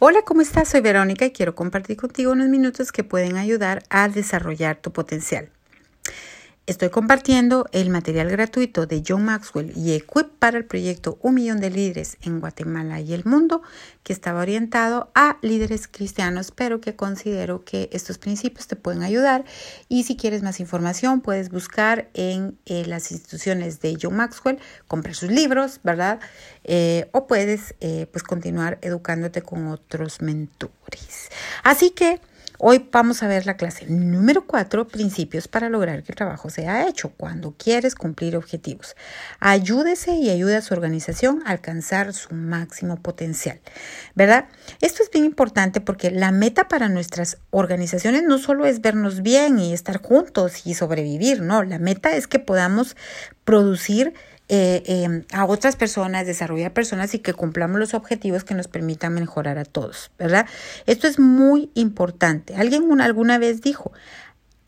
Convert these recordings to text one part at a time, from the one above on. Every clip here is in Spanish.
Hola, ¿cómo estás? Soy Verónica y quiero compartir contigo unos minutos que pueden ayudar a desarrollar tu potencial. Estoy compartiendo el material gratuito de John Maxwell y Equip para el proyecto Un Millón de Líderes en Guatemala y el mundo, que estaba orientado a líderes cristianos, pero que considero que estos principios te pueden ayudar. Y si quieres más información, puedes buscar en eh, las instituciones de John Maxwell, comprar sus libros, ¿verdad? Eh, o puedes eh, pues continuar educándote con otros mentores. Así que... Hoy vamos a ver la clase número 4, principios para lograr que el trabajo sea hecho cuando quieres cumplir objetivos. Ayúdese y ayude a su organización a alcanzar su máximo potencial, ¿verdad? Esto es bien importante porque la meta para nuestras organizaciones no solo es vernos bien y estar juntos y sobrevivir, no, la meta es que podamos producir eh, em, a otras personas, desarrollar personas y que cumplamos los objetivos que nos permitan mejorar a todos, ¿verdad? Esto es muy importante. Alguien alguna vez dijo,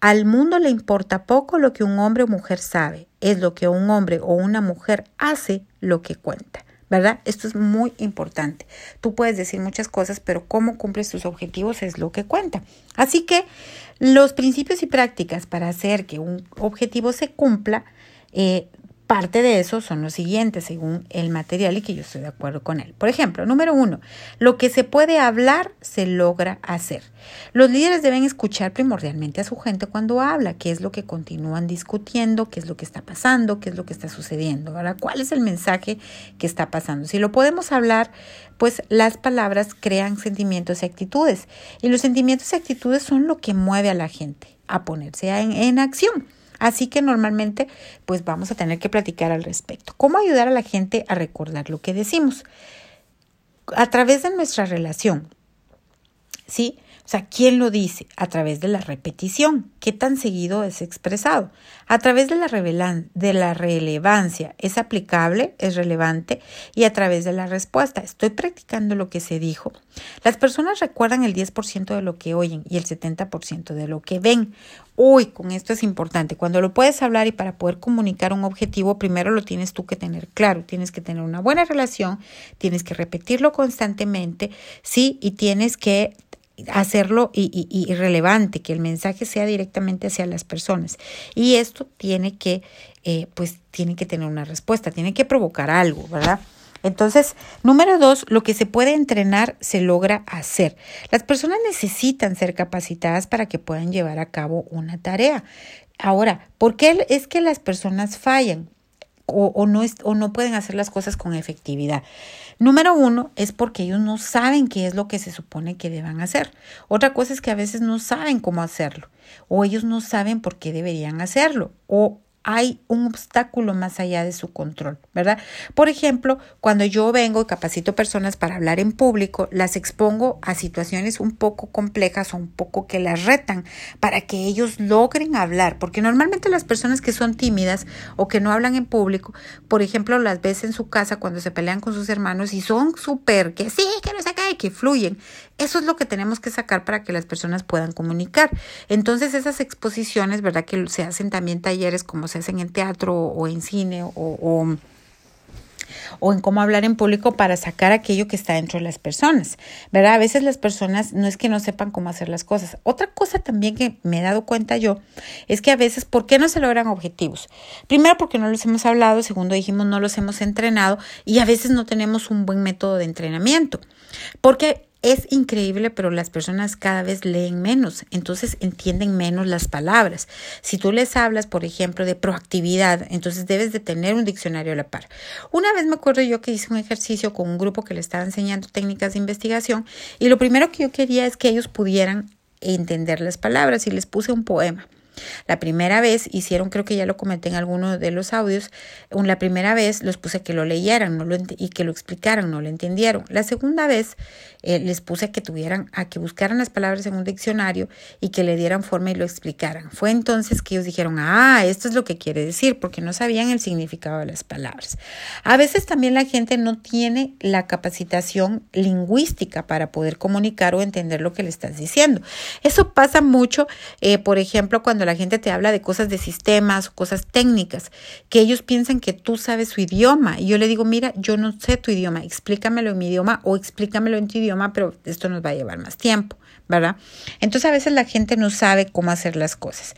al mundo le importa poco lo que un hombre o mujer sabe, es lo que un hombre o una mujer hace lo que cuenta. ¿verdad? Esto es muy importante. Tú puedes decir muchas cosas, pero cómo cumples tus objetivos es lo que cuenta. Así que los principios y prácticas para hacer que un objetivo se cumpla eh, Parte de eso son los siguientes, según el material y que yo estoy de acuerdo con él. Por ejemplo, número uno, lo que se puede hablar se logra hacer. Los líderes deben escuchar primordialmente a su gente cuando habla, qué es lo que continúan discutiendo, qué es lo que está pasando, qué es lo que está sucediendo, ¿verdad? ¿Cuál es el mensaje que está pasando? Si lo podemos hablar, pues las palabras crean sentimientos y actitudes. Y los sentimientos y actitudes son lo que mueve a la gente a ponerse en, en acción. Así que normalmente pues vamos a tener que platicar al respecto. ¿Cómo ayudar a la gente a recordar lo que decimos? A través de nuestra relación. ¿Sí? O sea, ¿quién lo dice? A través de la repetición. ¿Qué tan seguido es expresado? A través de la, de la relevancia. ¿Es aplicable? ¿Es relevante? Y a través de la respuesta. ¿Estoy practicando lo que se dijo? Las personas recuerdan el 10% de lo que oyen y el 70% de lo que ven. Uy, con esto es importante. Cuando lo puedes hablar y para poder comunicar un objetivo, primero lo tienes tú que tener claro. Tienes que tener una buena relación, tienes que repetirlo constantemente, sí, y tienes que hacerlo y, relevante, que el mensaje sea directamente hacia las personas. Y esto tiene que, eh, pues, tiene que tener una respuesta, tiene que provocar algo, ¿verdad? Entonces, número dos, lo que se puede entrenar se logra hacer. Las personas necesitan ser capacitadas para que puedan llevar a cabo una tarea. Ahora, ¿por qué es que las personas fallan? o, no o no pueden hacer las cosas con efectividad. Número uno es porque ellos no saben qué es lo que se supone que deban hacer. Otra cosa es que a veces no saben cómo hacerlo o ellos no saben por qué deberían hacerlo o hay un obstáculo más allá de su control, ¿verdad? Por ejemplo, cuando yo vengo y capacito personas para hablar en público, las expongo a situaciones un poco complejas o un poco que las retan para que ellos logren hablar, porque normalmente las personas que son tímidas o que no hablan en público, por ejemplo, las ves en su casa cuando se pelean con sus hermanos y son súper que sí, que no se cae, que fluyen. Eso es lo que tenemos que sacar para que las personas puedan comunicar. Entonces, esas exposiciones, ¿verdad? Que se hacen también talleres como se hacen en teatro o en cine o, o, o, en cómo hablar en público para sacar aquello que está dentro de las personas, ¿verdad? A veces las personas no es que no sepan cómo hacer las cosas. Otra cosa también que me he dado cuenta yo es que a veces, ¿por qué no se logran objetivos? Primero porque no los hemos hablado, segundo dijimos no los hemos entrenado y a veces no tenemos un buen método de entrenamiento. Porque es increíble, pero las personas cada vez leen menos, entonces entienden menos las palabras. Si tú les hablas, por ejemplo, de proactividad, entonces debes de tener un diccionario a la par. Una vez me acuerdo yo que hice un ejercicio con un grupo que le estaba enseñando técnicas de investigación y lo primero que yo quería es que ellos pudieran entender las palabras y les puse un poema. La primera vez hicieron, creo que ya lo comenté en alguno de los audios, la primera vez los puse que lo leyeran no lo y que lo explicaran, no lo entendieron. La segunda vez eh, les puse que tuvieran, a que buscaran las palabras en un diccionario y que le dieran forma y lo explicaran. Fue entonces que ellos dijeron, ah, esto es lo que quiere decir, porque no sabían el significado de las palabras. A veces también la gente no tiene la capacitación lingüística para poder comunicar o entender lo que le estás diciendo. Eso pasa mucho, eh, por ejemplo, cuando la gente te habla de cosas de sistemas cosas técnicas, que ellos piensan que tú sabes su idioma. Y yo le digo, mira, yo no sé tu idioma, explícamelo en mi idioma o explícamelo en tu idioma, pero esto nos va a llevar más tiempo, ¿verdad? Entonces a veces la gente no sabe cómo hacer las cosas.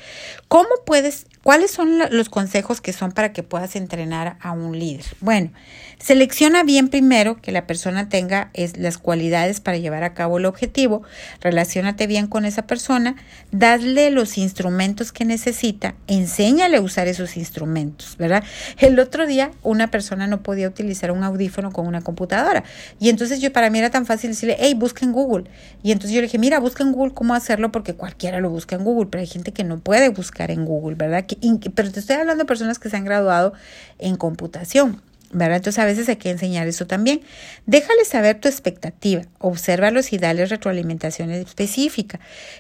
¿Cómo puedes ¿Cuáles son los consejos que son para que puedas entrenar a un líder? Bueno, selecciona bien primero que la persona tenga las cualidades para llevar a cabo el objetivo, relacionate bien con esa persona, dadle los instrumentos que necesita, enséñale a usar esos instrumentos, ¿verdad? El otro día una persona no podía utilizar un audífono con una computadora y entonces yo para mí era tan fácil decirle, hey, busca en Google. Y entonces yo le dije, mira, busca en Google cómo hacerlo porque cualquiera lo busca en Google, pero hay gente que no puede buscar en Google, ¿verdad? pero te estoy hablando de personas que se han graduado en computación. ¿verdad? Entonces a veces hay que enseñar eso también. Déjale saber tu expectativa, obsérvalos y dale retroalimentación específica.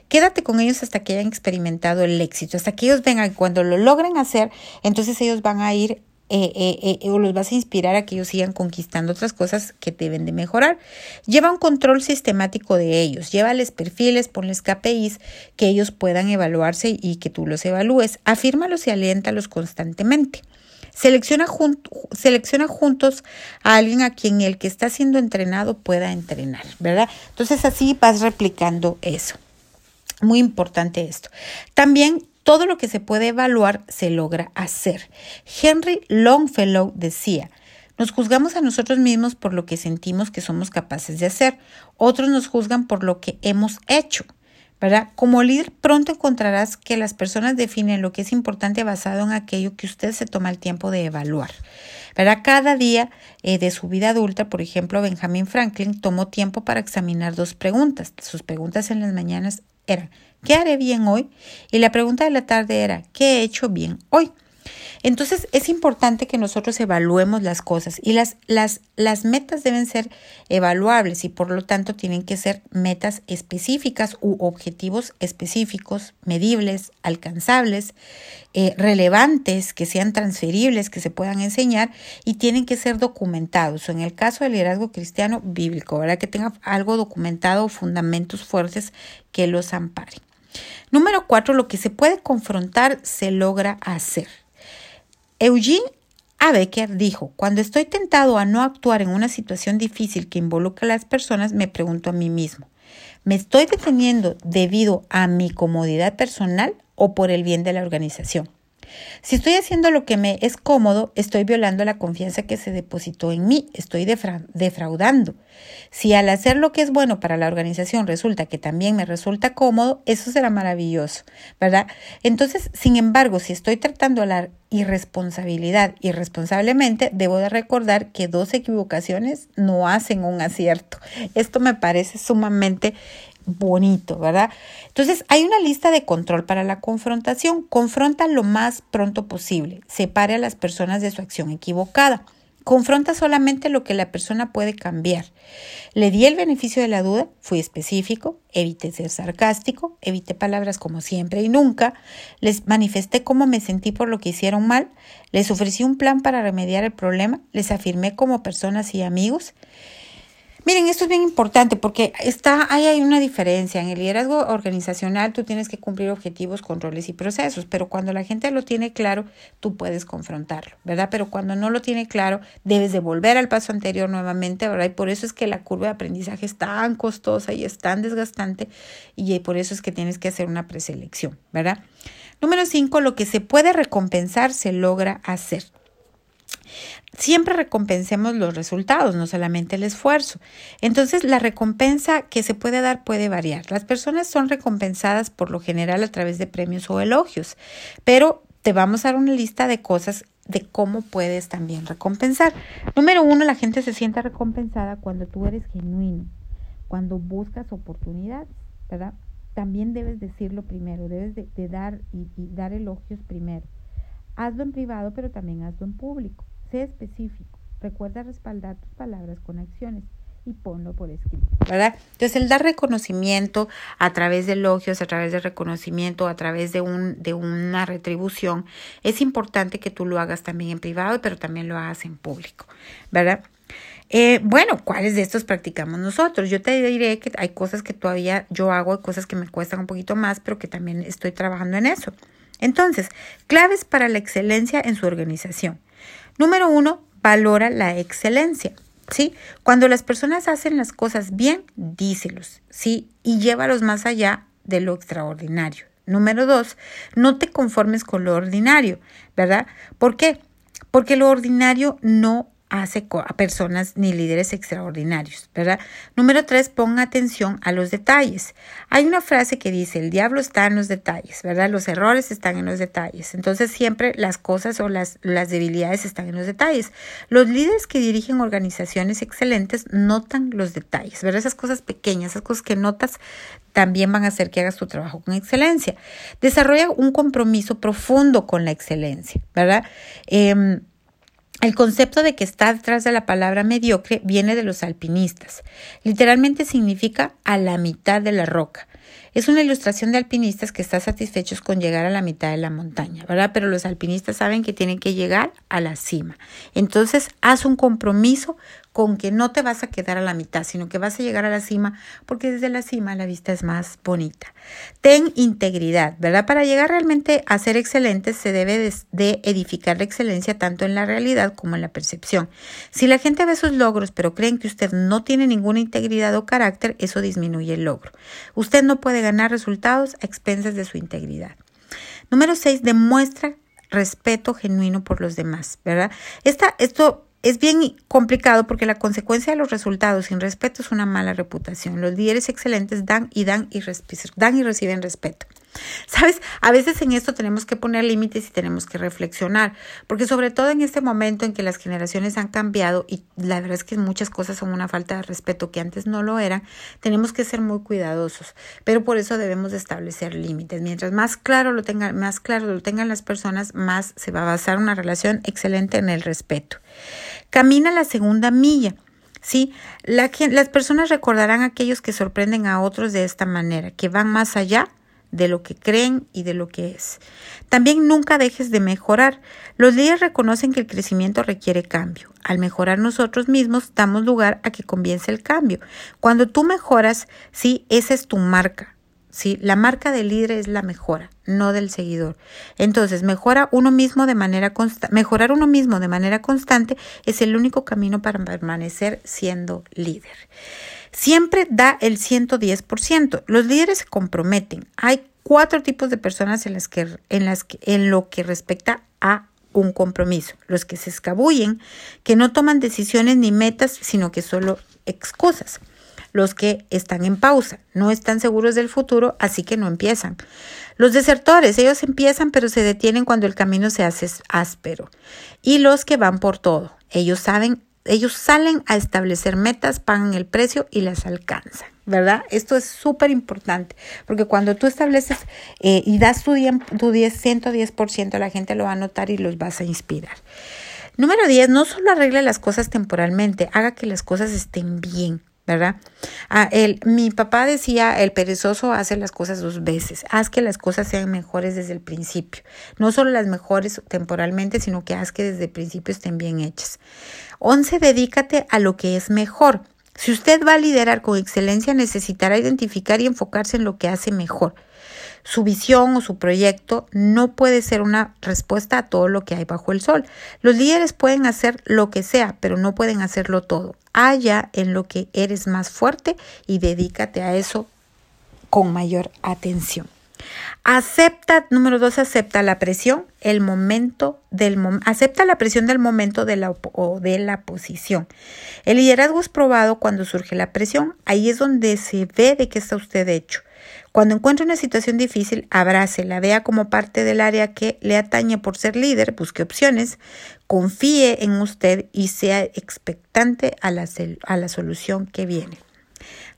Quédate con ellos hasta que hayan experimentado el éxito, hasta que ellos vengan, cuando lo logren hacer, entonces ellos van a ir eh, eh, eh, o los vas a inspirar a que ellos sigan conquistando otras cosas que deben de mejorar. Lleva un control sistemático de ellos, llévales perfiles, ponles KPIs que ellos puedan evaluarse y que tú los evalúes. Afírmalos y aliéntalos constantemente. Selecciona, selecciona juntos a alguien a quien el que está siendo entrenado pueda entrenar, ¿verdad? Entonces así vas replicando eso. Muy importante esto. También todo lo que se puede evaluar se logra hacer. Henry Longfellow decía, nos juzgamos a nosotros mismos por lo que sentimos que somos capaces de hacer. Otros nos juzgan por lo que hemos hecho. ¿verdad? Como líder pronto encontrarás que las personas definen lo que es importante basado en aquello que usted se toma el tiempo de evaluar. ¿verdad? Cada día eh, de su vida adulta, por ejemplo, Benjamin Franklin tomó tiempo para examinar dos preguntas. Sus preguntas en las mañanas eran, ¿qué haré bien hoy? Y la pregunta de la tarde era, ¿qué he hecho bien hoy? Entonces es importante que nosotros evaluemos las cosas y las, las, las metas deben ser evaluables y por lo tanto tienen que ser metas específicas u objetivos específicos, medibles, alcanzables, eh, relevantes, que sean transferibles, que se puedan enseñar y tienen que ser documentados. En el caso del liderazgo cristiano bíblico, ¿verdad? Que tenga algo documentado, fundamentos fuertes que los amparen. Número cuatro, lo que se puede confrontar se logra hacer. Eugene A. Dijo, cuando estoy tentado a no actuar en una situación difícil que involucra a las personas, me pregunto a mí mismo, ¿me estoy deteniendo debido a mi comodidad personal o por el bien de la organización? Si estoy haciendo lo que me es cómodo, estoy violando la confianza que se depositó en mí, estoy defraudando. Si al hacer lo que es bueno para la organización resulta que también me resulta cómodo, eso será maravilloso, ¿verdad? Entonces, sin embargo, si estoy tratando la irresponsabilidad irresponsablemente, debo de recordar que dos equivocaciones no hacen un acierto. Esto me parece sumamente bonito, ¿verdad? Entonces, hay una lista de control para la confrontación. Confronta lo más pronto posible. Separe a las personas de su acción equivocada. Confronta solamente lo que la persona puede cambiar. Le di el beneficio de la duda, fui específico, evité ser sarcástico, evité palabras como siempre y nunca, les manifesté cómo me sentí por lo que hicieron mal, les ofrecí un plan para remediar el problema, les afirmé como personas y amigos Miren, esto es bien importante porque está, ahí hay una diferencia. En el liderazgo organizacional tú tienes que cumplir objetivos, controles y procesos, pero cuando la gente lo tiene claro, tú puedes confrontarlo, ¿verdad? Pero cuando no lo tiene claro, debes de volver al paso anterior nuevamente, ¿verdad? Y por eso es que la curva de aprendizaje es tan costosa y es tan desgastante y por eso es que tienes que hacer una preselección, ¿verdad? Número cinco, lo que se puede recompensar se logra hacer. Siempre recompensemos los resultados, no solamente el esfuerzo. Entonces, la recompensa que se puede dar puede variar. Las personas son recompensadas por lo general a través de premios o elogios, pero te vamos a dar una lista de cosas de cómo puedes también recompensar. Número uno, la gente se siente recompensada cuando tú eres genuino, cuando buscas oportunidades, ¿verdad? También debes decirlo primero, debes de, dar y dar elogios primero. Hazlo en privado, pero también hazlo en público. Sé específico. Recuerda respaldar tus palabras con acciones y ponlo por escrito, ¿verdad? Entonces, el dar reconocimiento a través de elogios, a través de reconocimiento, a través de, un, de una retribución, es importante que tú lo hagas también en privado, pero también lo hagas en público, ¿verdad? Eh, bueno, ¿cuáles de estos practicamos nosotros? Yo te diré que hay cosas que todavía yo hago, hay cosas que me cuestan un poquito más, pero que también estoy trabajando en eso. Entonces, claves para la excelencia en su organización. Número uno, valora la excelencia. ¿Sí? Cuando las personas hacen las cosas bien, díselos, ¿sí? Y llévalos más allá de lo extraordinario. Número dos, no te conformes con lo ordinario, ¿verdad? ¿Por qué? Porque lo ordinario no hace a personas ni líderes extraordinarios, ¿verdad? Número tres, ponga atención a los detalles. Hay una frase que dice, el diablo está en los detalles, ¿verdad? Los errores están en los detalles. Entonces siempre las cosas o las, las debilidades están en los detalles. Los líderes que dirigen organizaciones excelentes notan los detalles, ¿verdad? Esas cosas pequeñas, esas cosas que notas también van a hacer que hagas tu trabajo con excelencia. Desarrolla un compromiso profundo con la excelencia, ¿verdad? Eh, el concepto de que está detrás de la palabra mediocre viene de los alpinistas. Literalmente significa a la mitad de la roca. Es una ilustración de alpinistas que están satisfechos con llegar a la mitad de la montaña, ¿verdad? Pero los alpinistas saben que tienen que llegar a la cima. Entonces, haz un compromiso con que no te vas a quedar a la mitad, sino que vas a llegar a la cima, porque desde la cima la vista es más bonita. Ten integridad, ¿verdad? Para llegar realmente a ser excelente se debe de, edificar la excelencia tanto en la realidad como en la percepción. Si la gente ve sus logros, pero creen que usted no tiene ninguna integridad o carácter, eso disminuye el logro. Usted no puede ganar resultados a expensas de su integridad. Número 6. Demuestra respeto genuino por los demás, ¿verdad? Esta, esto es bien complicado porque la consecuencia de los resultados sin respeto es una mala reputación. Los líderes excelentes dan y dan y, dan y reciben respeto. Sabes, a veces en esto tenemos que poner límites y tenemos que reflexionar, porque sobre todo en este momento en que las generaciones han cambiado y la verdad es que muchas cosas son una falta de respeto que antes no lo eran, tenemos que ser muy cuidadosos, pero por eso debemos establecer límites. Mientras más claro lo tengan, más claro lo tengan las personas, más se va a basar una relación excelente en el respeto. Camina la segunda milla. Sí, la, las personas recordarán aquellos que sorprenden a otros de esta manera, que van más allá de lo que creen y de lo que es. También nunca dejes de mejorar. Los líderes reconocen que el crecimiento requiere cambio. Al mejorar nosotros mismos, damos lugar a que comience el cambio. Cuando tú mejoras, sí, esa es tu marca. Sí, la marca del líder es la mejora, no del seguidor. Entonces, mejora uno mismo de manera mejorar uno mismo de manera constante es el único camino para permanecer siendo líder. Siempre da el 110%. Los líderes se comprometen. Hay cuatro tipos de personas en las que, en las que, en lo que respecta a un compromiso. Los que se escabullen, que no toman decisiones ni metas, sino que solo excusas. Los que están en pausa, no están seguros del futuro, así que no empiezan. Los desertores, ellos empiezan pero se detienen cuando el camino se hace áspero. Y los que van por todo, ellos saben ellos salen a establecer metas, pagan el precio y las alcanzan, ¿verdad? Esto es súper importante, porque cuando tú estableces eh, y das tu, tu 10, 110%, la gente lo va a notar y los vas a inspirar. Número 10, no solo arregle las cosas temporalmente, haga que las cosas estén bien. ¿Verdad? Ah, mi papá decía, el perezoso hace las cosas dos veces, haz que las cosas sean mejores desde el principio, no solo las mejores temporalmente, sino que haz que desde el principio estén bien hechas. 11. Dedícate a lo que es mejor. Si usted va a liderar con excelencia, necesitará identificar y enfocarse en lo que hace mejor. Su visión o su proyecto no puede ser una respuesta a todo lo que hay bajo el sol. Los líderes pueden hacer lo que sea, pero no pueden hacerlo todo. Haya en lo que eres más fuerte y dedícate a eso con mayor atención. Acepta, número dos, acepta la presión, el momento del acepta la presión del momento de la, o de la posición. El liderazgo es probado cuando surge la presión, ahí es donde se ve de qué está usted hecho. Cuando encuentre una situación difícil, la vea como parte del área que le atañe por ser líder, busque opciones, confíe en usted y sea expectante a la, a la solución que viene.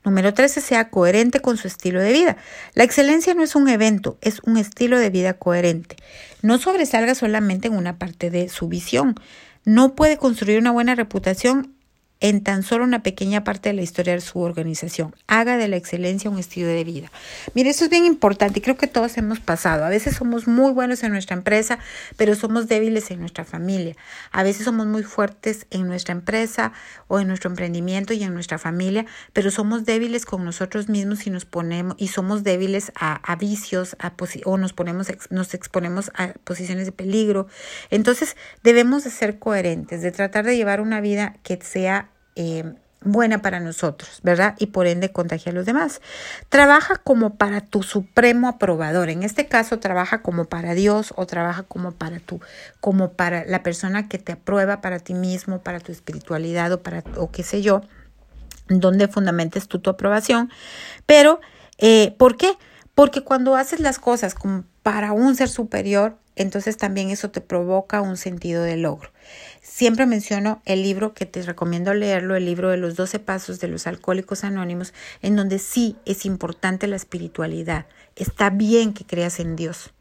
Número 13, sea coherente con su estilo de vida. La excelencia no es un evento, es un estilo de vida coherente. No sobresalga solamente en una parte de su visión. No puede construir una buena reputación en tan solo una pequeña parte de la historia de su organización. Haga de la excelencia un estilo de vida. Mire, eso es bien importante y creo que todos hemos pasado. A veces somos muy buenos en nuestra empresa, pero somos débiles en nuestra familia. A veces somos muy fuertes en nuestra empresa o en nuestro emprendimiento y en nuestra familia, pero somos débiles con nosotros mismos y nos ponemos y somos débiles a, vicios o nos ponemos nos exponemos a posiciones de peligro. Entonces, debemos de ser coherentes, de tratar de llevar una vida que sea eh, buena para nosotros, ¿verdad? Y por ende contagia a los demás. Trabaja como para tu supremo aprobador. En este caso, trabaja como para Dios o trabaja como para tu, como para la persona que te aprueba para ti mismo, para tu espiritualidad o para, o qué sé yo, donde fundamentes tú tu aprobación. Pero, eh, ¿por qué? Porque cuando haces las cosas como para un ser superior, entonces también eso te provoca un sentido de logro. Siempre menciono el libro que te recomiendo leerlo, el libro de los 12 pasos de los alcohólicos anónimos, en donde sí es importante la espiritualidad. Está bien que creas en Dios.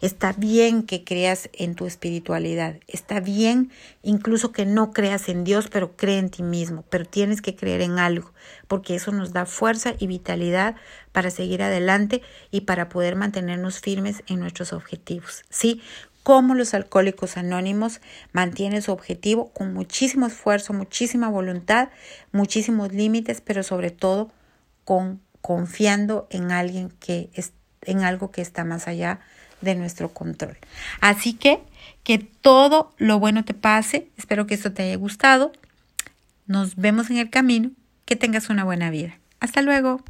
Está bien que creas en tu espiritualidad. Está bien incluso que no creas en Dios, pero cree en ti mismo. Pero tienes que creer en algo, porque eso nos da fuerza y vitalidad para seguir adelante y para poder mantenernos firmes en nuestros objetivos. Sí, como los alcohólicos anónimos mantienen su objetivo con muchísimo esfuerzo, muchísima voluntad, muchísimos límites, pero sobre todo con confiando en alguien que es en algo que está más allá de nuestro control. Así que que todo lo bueno te pase. Espero que esto te haya gustado. Nos vemos en el camino. Que tengas una buena vida. Hasta luego.